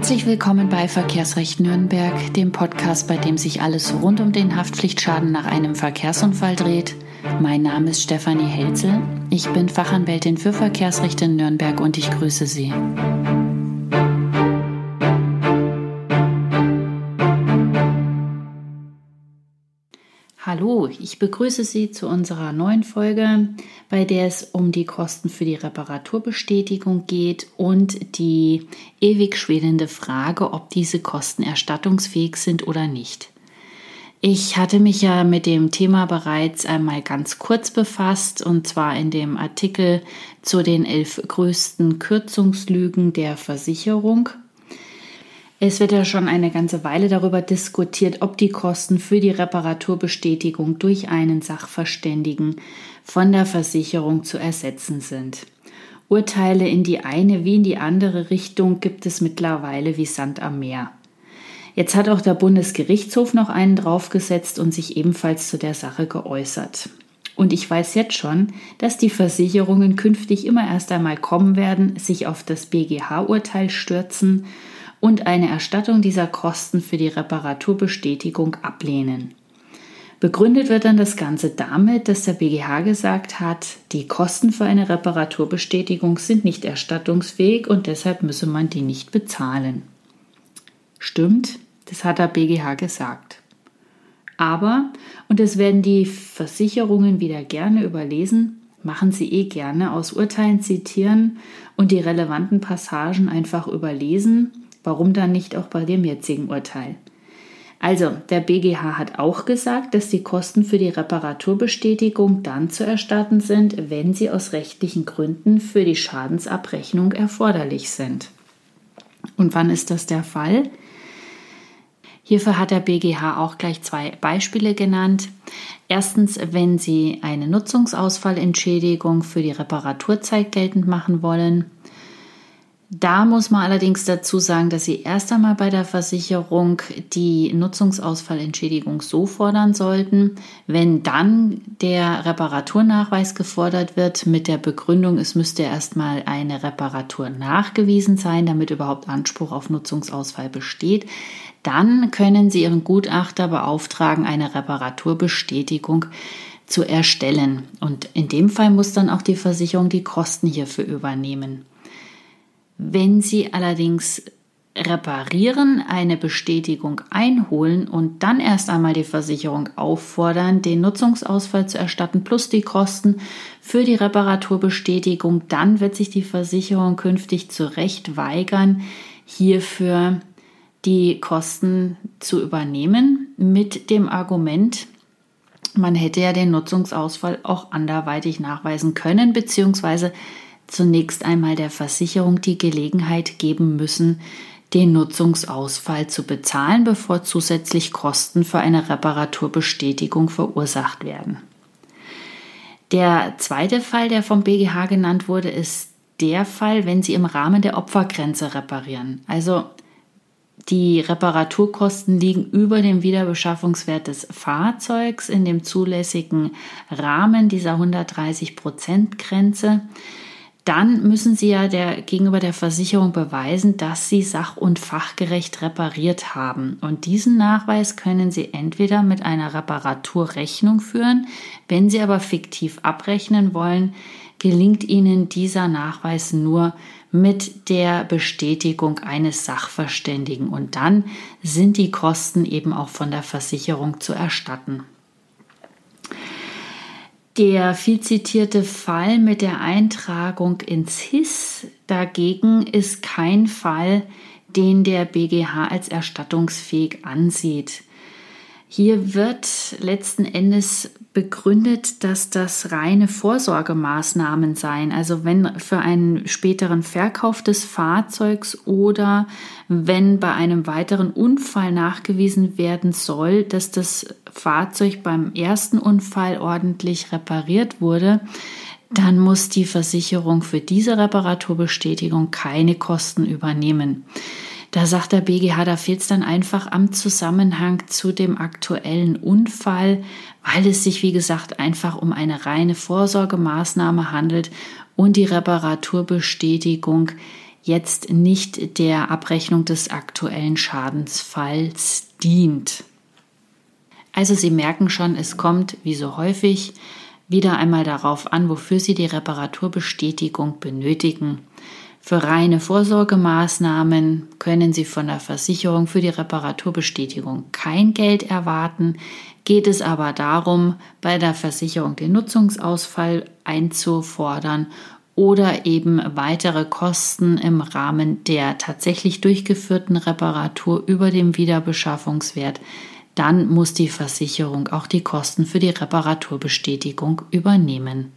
Herzlich willkommen bei Verkehrsrecht Nürnberg, dem Podcast, bei dem sich alles rund um den Haftpflichtschaden nach einem Verkehrsunfall dreht. Mein Name ist Stefanie Helzel. Ich bin Fachanwältin für Verkehrsrecht in Nürnberg und ich grüße Sie. Hallo, ich begrüße Sie zu unserer neuen Folge, bei der es um die Kosten für die Reparaturbestätigung geht und die ewig schwelende Frage, ob diese Kosten erstattungsfähig sind oder nicht. Ich hatte mich ja mit dem Thema bereits einmal ganz kurz befasst und zwar in dem Artikel zu den elf größten Kürzungslügen der Versicherung es wird ja schon eine ganze Weile darüber diskutiert, ob die Kosten für die Reparaturbestätigung durch einen Sachverständigen von der Versicherung zu ersetzen sind. Urteile in die eine wie in die andere Richtung gibt es mittlerweile wie Sand am Meer. Jetzt hat auch der Bundesgerichtshof noch einen draufgesetzt und sich ebenfalls zu der Sache geäußert. Und ich weiß jetzt schon, dass die Versicherungen künftig immer erst einmal kommen werden, sich auf das BGH-Urteil stürzen und eine Erstattung dieser Kosten für die Reparaturbestätigung ablehnen. Begründet wird dann das Ganze damit, dass der BGH gesagt hat, die Kosten für eine Reparaturbestätigung sind nicht erstattungsfähig und deshalb müsse man die nicht bezahlen. Stimmt, das hat der BGH gesagt. Aber, und das werden die Versicherungen wieder gerne überlesen, machen sie eh gerne aus Urteilen zitieren und die relevanten Passagen einfach überlesen Warum dann nicht auch bei dem jetzigen Urteil? Also, der BGH hat auch gesagt, dass die Kosten für die Reparaturbestätigung dann zu erstatten sind, wenn sie aus rechtlichen Gründen für die Schadensabrechnung erforderlich sind. Und wann ist das der Fall? Hierfür hat der BGH auch gleich zwei Beispiele genannt. Erstens, wenn Sie eine Nutzungsausfallentschädigung für die Reparaturzeit geltend machen wollen. Da muss man allerdings dazu sagen, dass Sie erst einmal bei der Versicherung die Nutzungsausfallentschädigung so fordern sollten, wenn dann der Reparaturnachweis gefordert wird mit der Begründung, es müsste erstmal eine Reparatur nachgewiesen sein, damit überhaupt Anspruch auf Nutzungsausfall besteht, dann können Sie Ihren Gutachter beauftragen, eine Reparaturbestätigung zu erstellen. Und in dem Fall muss dann auch die Versicherung die Kosten hierfür übernehmen. Wenn Sie allerdings reparieren, eine Bestätigung einholen und dann erst einmal die Versicherung auffordern, den Nutzungsausfall zu erstatten plus die Kosten für die Reparaturbestätigung, dann wird sich die Versicherung künftig zu Recht weigern, hierfür die Kosten zu übernehmen mit dem Argument, man hätte ja den Nutzungsausfall auch anderweitig nachweisen können, beziehungsweise zunächst einmal der Versicherung die Gelegenheit geben müssen, den Nutzungsausfall zu bezahlen, bevor zusätzlich Kosten für eine Reparaturbestätigung verursacht werden. Der zweite Fall, der vom BGH genannt wurde, ist der Fall, wenn Sie im Rahmen der Opfergrenze reparieren. Also die Reparaturkosten liegen über dem Wiederbeschaffungswert des Fahrzeugs in dem zulässigen Rahmen dieser 130 Prozent Grenze dann müssen Sie ja der, gegenüber der Versicherung beweisen, dass Sie sach- und fachgerecht repariert haben. Und diesen Nachweis können Sie entweder mit einer Reparaturrechnung führen, wenn Sie aber fiktiv abrechnen wollen, gelingt Ihnen dieser Nachweis nur mit der Bestätigung eines Sachverständigen. Und dann sind die Kosten eben auch von der Versicherung zu erstatten. Der viel zitierte Fall mit der Eintragung ins HIS dagegen ist kein Fall, den der BGH als erstattungsfähig ansieht. Hier wird letzten Endes begründet, dass das reine Vorsorgemaßnahmen seien. Also wenn für einen späteren Verkauf des Fahrzeugs oder wenn bei einem weiteren Unfall nachgewiesen werden soll, dass das Fahrzeug beim ersten Unfall ordentlich repariert wurde, dann muss die Versicherung für diese Reparaturbestätigung keine Kosten übernehmen. Da sagt der BGH, da fehlt es dann einfach am Zusammenhang zu dem aktuellen Unfall, weil es sich, wie gesagt, einfach um eine reine Vorsorgemaßnahme handelt und die Reparaturbestätigung jetzt nicht der Abrechnung des aktuellen Schadensfalls dient. Also Sie merken schon, es kommt, wie so häufig, wieder einmal darauf an, wofür Sie die Reparaturbestätigung benötigen. Für reine Vorsorgemaßnahmen können Sie von der Versicherung für die Reparaturbestätigung kein Geld erwarten. Geht es aber darum, bei der Versicherung den Nutzungsausfall einzufordern oder eben weitere Kosten im Rahmen der tatsächlich durchgeführten Reparatur über dem Wiederbeschaffungswert, dann muss die Versicherung auch die Kosten für die Reparaturbestätigung übernehmen.